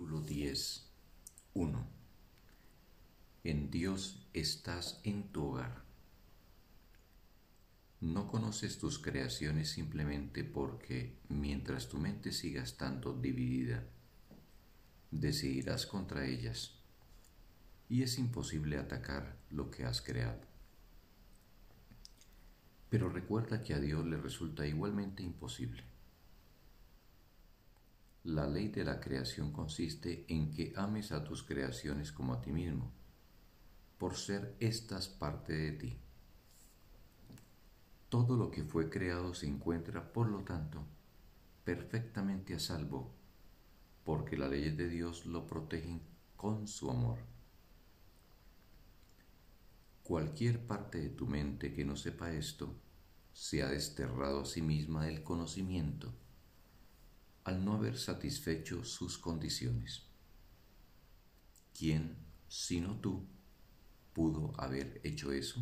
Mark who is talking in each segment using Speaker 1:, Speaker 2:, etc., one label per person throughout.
Speaker 1: Capítulo 10 1. En Dios estás en tu hogar. No conoces tus creaciones simplemente porque mientras tu mente siga estando dividida, decidirás contra ellas y es imposible atacar lo que has creado. Pero recuerda que a Dios le resulta igualmente imposible. La ley de la creación consiste en que ames a tus creaciones como a ti mismo, por ser éstas parte de ti. Todo lo que fue creado se encuentra, por lo tanto, perfectamente a salvo, porque las leyes de Dios lo protegen con su amor. Cualquier parte de tu mente que no sepa esto, se ha desterrado a sí misma del conocimiento al no haber satisfecho sus condiciones. ¿Quién, sino tú, pudo haber hecho eso?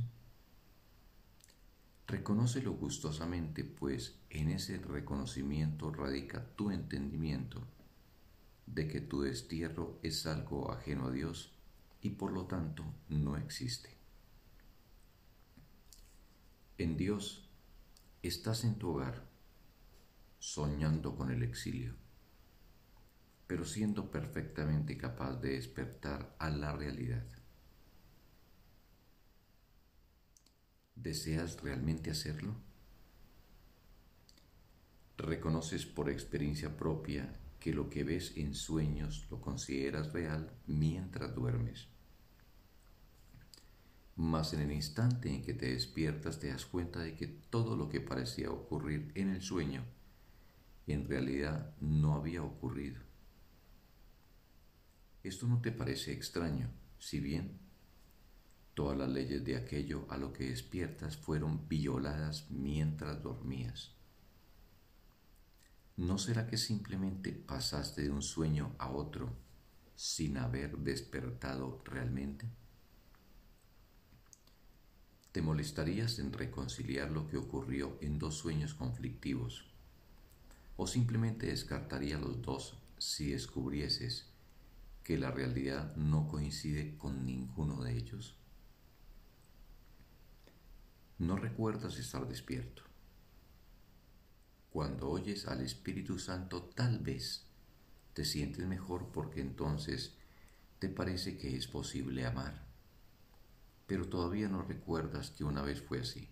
Speaker 1: Reconócelo gustosamente, pues en ese reconocimiento radica tu entendimiento de que tu destierro es algo ajeno a Dios y por lo tanto no existe. En Dios estás en tu hogar soñando con el exilio, pero siendo perfectamente capaz de despertar a la realidad. ¿Deseas realmente hacerlo? ¿Reconoces por experiencia propia que lo que ves en sueños lo consideras real mientras duermes? Mas en el instante en que te despiertas te das cuenta de que todo lo que parecía ocurrir en el sueño en realidad no había ocurrido. Esto no te parece extraño, si bien todas las leyes de aquello a lo que despiertas fueron violadas mientras dormías. ¿No será que simplemente pasaste de un sueño a otro sin haber despertado realmente? ¿Te molestarías en reconciliar lo que ocurrió en dos sueños conflictivos o simplemente descartaría los dos si descubrieses que la realidad no coincide con ninguno de ellos? No recuerdas estar despierto. Cuando oyes al Espíritu Santo tal vez te sientes mejor porque entonces te parece que es posible amar, pero todavía no recuerdas que una vez fue así.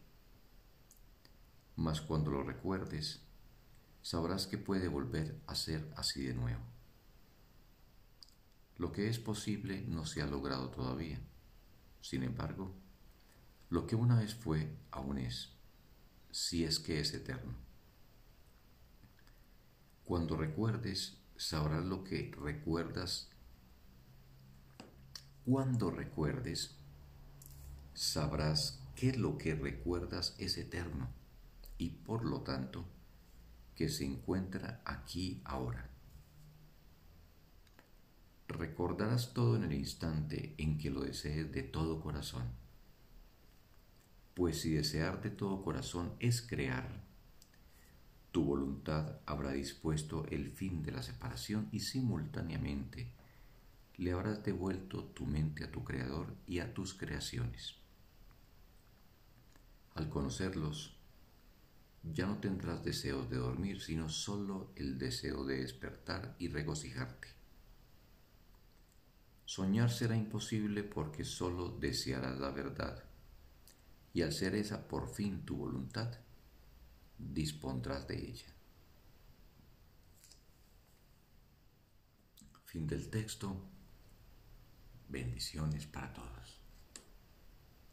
Speaker 1: Mas cuando lo recuerdes, sabrás que puede volver a ser así de nuevo. Lo que es posible no se ha logrado todavía. Sin embargo, lo que una vez fue aún es, si es que es eterno. Cuando recuerdes, sabrás lo que recuerdas. Cuando recuerdes, sabrás que lo que recuerdas es eterno y por lo tanto que se encuentra aquí ahora. Recordarás todo en el instante en que lo desees de todo corazón. Pues si desear de todo corazón es crear, tu voluntad habrá dispuesto el fin de la separación y simultáneamente le habrás devuelto tu mente a tu Creador y a tus creaciones. Al conocerlos, ya no tendrás deseos de dormir, sino solo el deseo de despertar y regocijarte. Soñar será imposible porque solo desearás la verdad, y al ser esa por fin tu voluntad, dispondrás de ella. Fin del texto. Bendiciones para todos.